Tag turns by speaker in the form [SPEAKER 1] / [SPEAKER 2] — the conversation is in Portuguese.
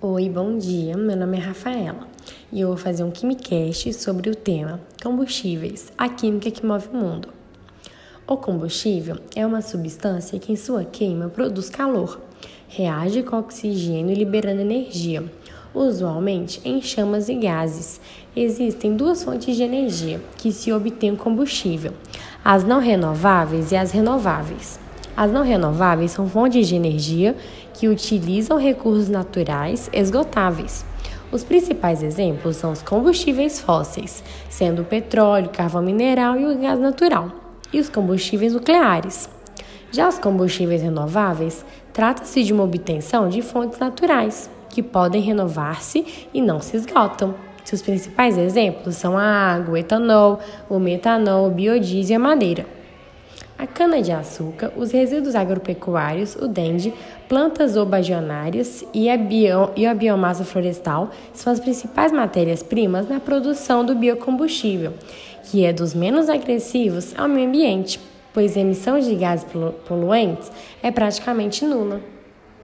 [SPEAKER 1] Oi, bom dia. Meu nome é Rafaela e eu vou fazer um Quimicast sobre o tema combustíveis, a química que move o mundo. O combustível é uma substância que, em sua queima, produz calor, reage com oxigênio liberando energia, usualmente em chamas e gases. Existem duas fontes de energia que se obtém combustível: as não renováveis e as renováveis. As não renováveis são fontes de energia que utilizam recursos naturais esgotáveis. Os principais exemplos são os combustíveis fósseis, sendo o petróleo, carvão mineral e o gás natural, e os combustíveis nucleares. Já os combustíveis renováveis trata-se de uma obtenção de fontes naturais, que podem renovar-se e não se esgotam. Seus principais exemplos são a água, o etanol, o metanol, o biodiesel e a madeira a cana-de-açúcar, os resíduos agropecuários, o dende, plantas obagionárias e a, bio, e a biomassa florestal são as principais matérias-primas na produção do biocombustível, que é dos menos agressivos ao meio ambiente, pois a emissão de gases poluentes é praticamente nula.